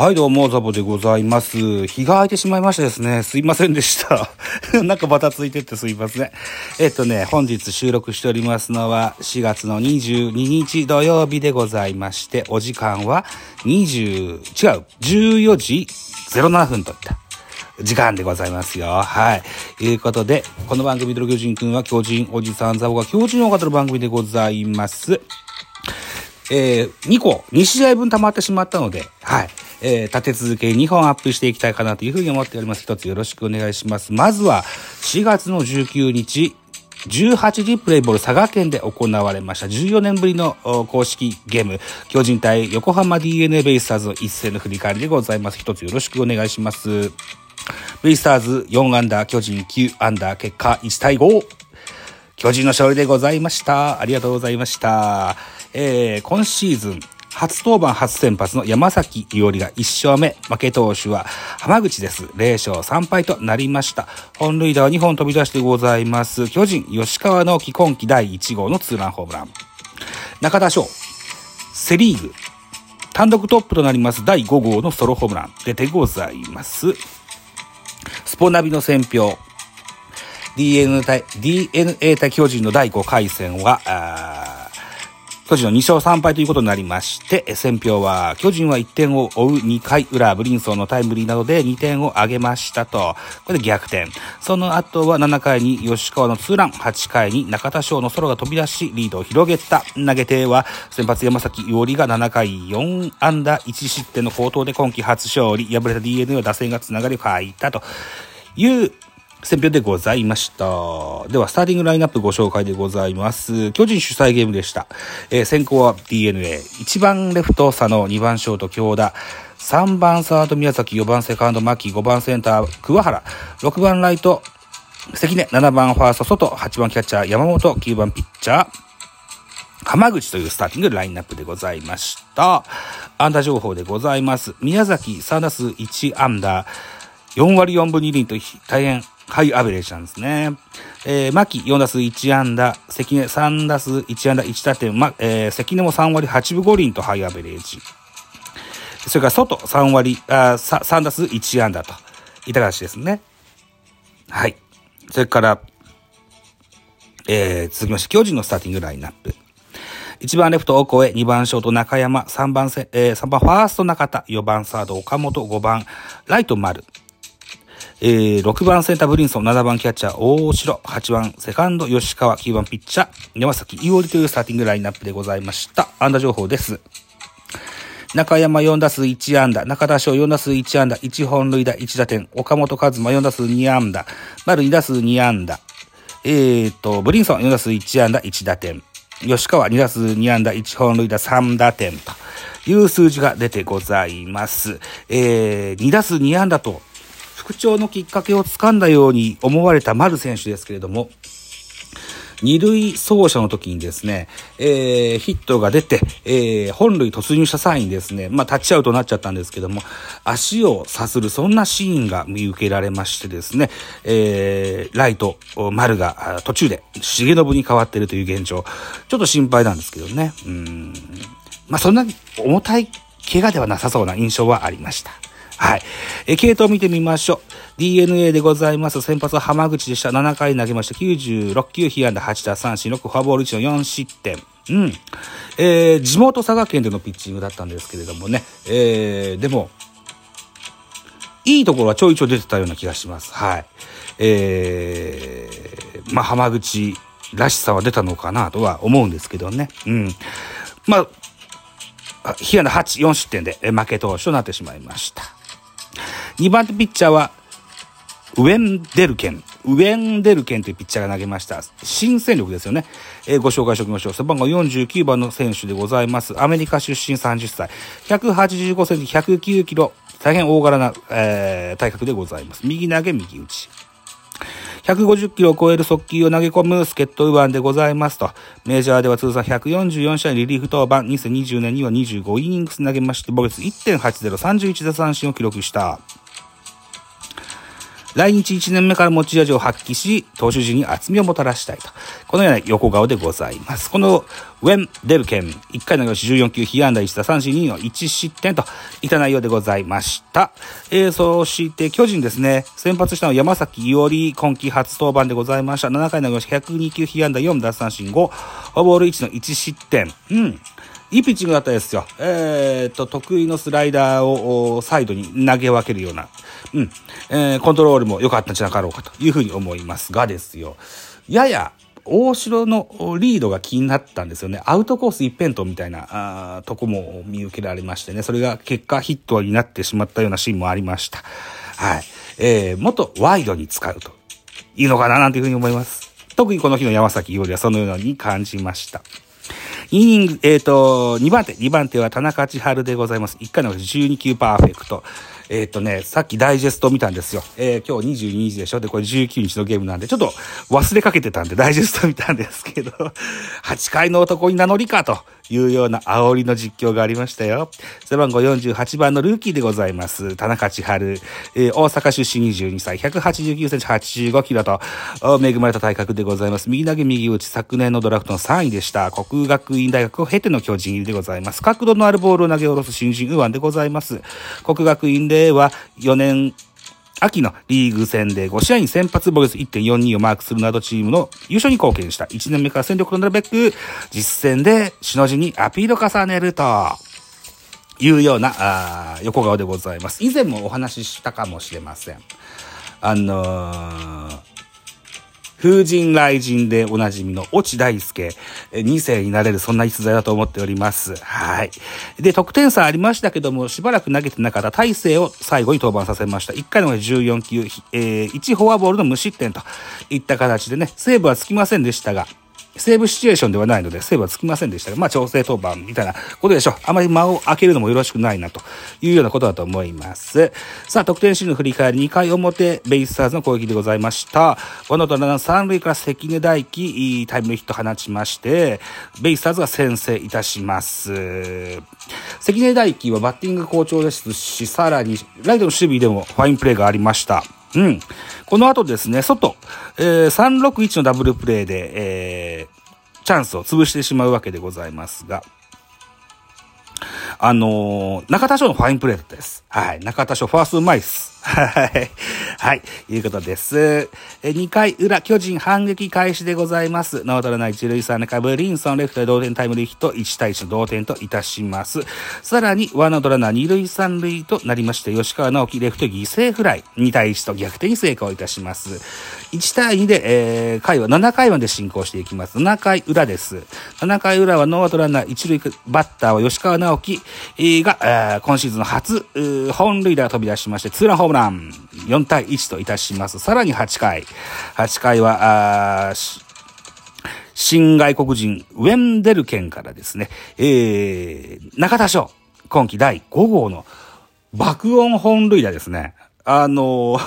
はい、どうも、ザボでございます。日が空いてしまいましたですね。すいませんでした。なんかバタついてってすいません。えっとね、本日収録しておりますのは4月の22日土曜日でございまして、お時間は20、違う、14時07分といった。時間でございますよ。はい。ということで、この番組、ドロ巨人くんは巨人おじさんザボが巨人を語る番組でございます。えー、2個、2試合分溜まってしまったので、はい。えー、立て続け2本アップしていきたいかなというふうに思っております。一つよろしくお願いします。まずは、4月の19日、18時プレイボール佐賀県で行われました14年ぶりの公式ゲーム巨人対横浜 DNA ベイスターズの一戦の振り返りでございます。一つよろしくお願いします。ベイスターズ4アンダー、巨人9アンダー、結果1対5。巨人の勝利でございました。ありがとうございました。えー、今シーズン、初登板初先発の山崎伊織が1勝目。負け投手は浜口です。0勝3敗となりました。本塁打は2本飛び出してございます。巨人、吉川直樹今季第1号のツーランホームラン。中田翔、セリーグ、単独トップとなります第5号のソロホームラン出てございます。スポナビの選評。DNA 対、DNA 対巨人の第5回戦は、巨人の2勝3敗ということになりまして、選評は、巨人は1点を追う2回裏、ブリンソンのタイムリーなどで2点を挙げましたと。これで逆転。その後は7回に吉川のツーラン、8回に中田翔のソロが飛び出し、リードを広げた。投げては、先発山崎伊織が7回4安打1失点の好投で今季初勝利。敗れた DNA は打線がつながりを欠いたという選評でございました。では、スターティングラインナップご紹介でございます。巨人主催ゲームでした。えー先行は DNA。1番レフト佐野、2番ショート京田、3番サード宮崎、4番セカンド牧、5番センター桑原、6番ライト関根、7番ファースト外、8番キャッチャー山本、9番ピッチャー浜口というスターティングラインナップでございました。安打情報でございます。宮崎3打数1安打、4割4分2厘と大変ハイアベレージなんですね。えー、牧4打数1安打、関根3打数1安打1打点、ま、えー、関根も3割8分5厘とハイアベレージ。それから外3割、あさ3打数1安打といった形ですね。はい。それから、えー、続きまして、巨人のスターティングラインナップ。1番レフト、オコエ、2番ショート、中山、3番せ、えー、3番ファースト、中田、4番サード、岡本、5番、ライト、丸。えー、6番センター、ブリンソン、7番キャッチャー、大城、8番セカンド、吉川、9番ピッチャー、山崎伊織というスターティングラインナップでございました。安打情報です。中山4打数1安打、中田翔4打数1安打、1本塁打1打点、岡本和真4打数2安打、丸2打数2安打、えーと、ブリンソン4打数1安打。1打点、吉川2打数2安打。1本塁打3打点という数字が出てございます。えー、2打数2安打と復調のきっかけをつかんだように思われた丸選手ですけれども、二塁走者の時にですね、えー、ヒットが出て、えー、本塁突入した際にですね、まあ、タッチアウトになっちゃったんですけども、足をさする、そんなシーンが見受けられましてですね、えー、ライト、丸が途中で重信に変わってるという現状、ちょっと心配なんですけどね。うん。まあ、そんな重たい怪我ではなさそうな印象はありました。はい。え、系統見てみましょう。DNA でございます。先発は浜口でした。7回投げました。96球、被安打8打三振、6フォアボール1の4失点。うん。えー、地元佐賀県でのピッチングだったんですけれどもね。えー、でも、いいところはちょいちょい出てたような気がします。はい。えー、まあ、浜口らしさは出たのかなとは思うんですけどね。うん。まあ、被安打8、4失点で負け投手となってしまいました。2番手ピッチャーは、ウェンデルケン。ウェンデルケンというピッチャーが投げました。新戦力ですよね。えー、ご紹介しておきましょう。背番号49番の選手でございます。アメリカ出身30歳。185センチ、109キロ。大変大柄な、えー、体格でございます。右投げ、右打ち。150キロを超える速球を投げ込む助っ人右腕でございますと、メジャーでは通算144試合リリーフ登板、2020年には25イニングス投げまして、防御率1.80、31打三振を記録した。来日1年目から持ち味を発揮し、投手陣に厚みをもたらしたいと。このような横顔でございます。このウェン・デルケン、1回の投げ14球、被安打1打三振2の1失点といった内容でございました。えー、そして巨人ですね、先発したのは山崎伊織、今季初登板でございました。7回の投げ102球、被安打4打三振5、ボール1の1失点。うん。いいピッチングだったですよ。えー、っと、得意のスライダーをサイドに投げ分けるような、うん、えー、コントロールも良かったんじゃなかろうかというふうに思いますがですよ。やや、大城のリードが気になったんですよね。アウトコース一辺倒みたいなあとこも見受けられましてね。それが結果ヒットになってしまったようなシーンもありました。はい。えー、もっとワイドに使うといいのかななんていうふうに思います。特にこの日の山崎伊織はそのように感じました。イニング、えっ、ー、と、2番手、2番手は田中千春でございます。1回の12球パーフェクト。えっ、ー、とね、さっきダイジェスト見たんですよ。えー、今日22日でしょ？で、これ19日のゲームなんで、ちょっと忘れかけてたんで、ダイジェスト見たんですけど、8回の男に名乗りかと。いうような煽りの実況がありましたよ。背番号48番のルーキーでございます。田中千春。えー、大阪出身22歳、189センチ85キロと、恵まれた体格でございます。右投げ右打ち、昨年のドラフトの3位でした。国学院大学を経ての巨人入りでございます。角度のあるボールを投げ下ろす新人右腕でございます。国学院では4年秋のリーグ戦で5試合に先発ボイス1.42をマークするなどチームの優勝に貢献した。1年目から戦力となるべく、実戦でしのじにアピールを重ねると。いうようなあ横顔でございます。以前もお話ししたかもしれません。あのー風神雷神でおなじみの越智大輔、2世になれるそんな逸材だと思っております。はい。で、得点差ありましたけども、しばらく投げてなかった大勢を最後に登板させました。1回の14球、えー、1フォアボールの無失点といった形でね、セーブはつきませんでしたが、セーブシチュエーションではないので、セーブはつきませんでしたが、まあ、調整当番みたいなことでしょう。あまり間を空けるのもよろしくないな、というようなことだと思います。さあ、得点シーンの振り返り、2回表、ベイスターズの攻撃でございました。ワノとラン3塁から関根大輝、タイムリーヒット放ちまして、ベイスターズが先制いたします。関根大輝はバッティング好調ですし、さらに、ライトの守備でもファインプレーがありました。うん。この後ですね、外、えー、361のダブルプレーで、えー、チャンスを潰してしまうわけでございますが、あのー、中田翔のファインプレーです。はい。中田翔、ファーストうまいっす。はい。はい。いうことです。え、2回裏、巨人反撃開始でございます。ノートラナ一塁三塁ブリンソンレフトで同点タイムリーヒット、1対1の同点といたします。さらに、ワンアウトラナー二塁三塁となりまして、吉川直樹レフト犠牲フライ、2対1と逆転に成功いたします。1対2で、えー、回は7回まで進行していきます。7回裏です。7回裏はノーアウトランナー一塁バッターは吉川直樹が、えー、今シーズンの初、本塁打が飛び出しまして、ツーランホームラン4対1といたします。さらに8回。8回は、あ新外国人、ウェンデルケンからですね、えー、中田翔、今季第5号の爆音本塁打ですね。あの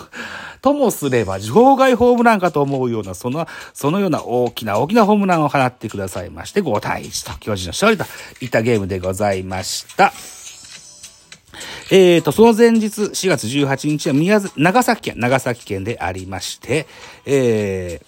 ともすれば場外ホームランかと思うような、その、そのような大きな大きなホームランを放ってくださいまして、5対1と巨人の勝利といったゲームでございました。えーと、その前日、4月18日は宮長崎県、長崎県でありまして、え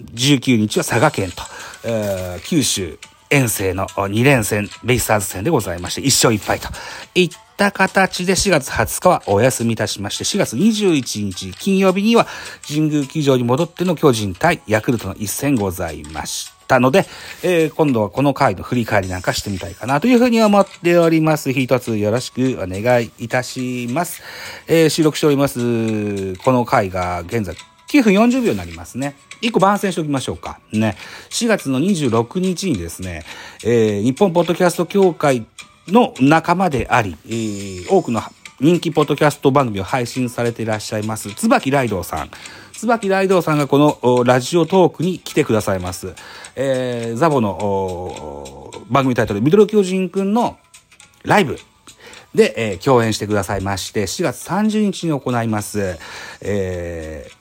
ー、19日は佐賀県と、えー、九州遠征の2連戦、ベイスターズ戦でございまして、1勝1敗といった形で4月20日はお休みいたしまして、4月21日金曜日には神宮球場に戻っての巨人対ヤクルトの一戦ございました。たので、えー、今度はこの回の振り返りなんかしてみたいかなというふうに思っております。一つよろしくお願いいたします。えー、収録しております、この回が現在9分40秒になりますね。一個番宣しておきましょうか。ね。4月の26日にですね、えー、日本ポッドキャスト協会の仲間であり、えー、多くの人気ポッドキャスト番組を配信されていらっしゃいます、椿ライドウさん。椿ライドウさんがこのおラジオトークに来てくださいます。えー、ザボのお番組タイトル、ミドル巨人くんのライブで、えー共演してくださいまして、4月30日に行います、えー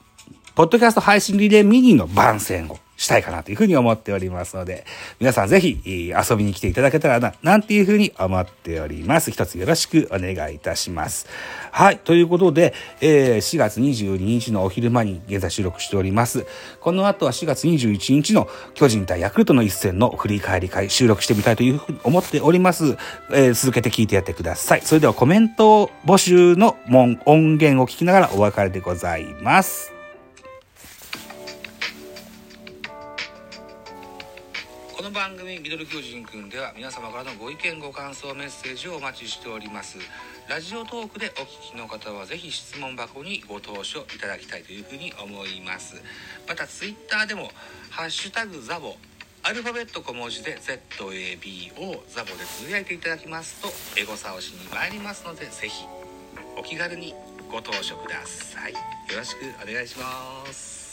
ポッドキャスト配信リレーミニの番宣をしたいかなというふうに思っておりますので、皆さんぜひ遊びに来ていただけたらな、なんていうふうに思っております。一つよろしくお願いいたします。はい。ということで、えー4月22日のお昼間に現在収録しております。この後は4月21日の巨人対ヤクルトの一戦の振り返り会収録してみたいというふうに思っております。えー続けて聞いてやってください。それではコメント募集の門音源を聞きながらお別れでございます。番組「ミドル巨人くん」では皆様からのご意見ご感想メッセージをお待ちしております。ラジオトークでお聞きの方はぜひ質問箱にご投書いただきたいというふうに思います。またツイッターでも「ハッシュタグザボ」アルファベット小文字で ZABO ザボでつぶやいていただきますとエゴサをしに参りますのでぜひお気軽にご投書ください。よろしくお願いします。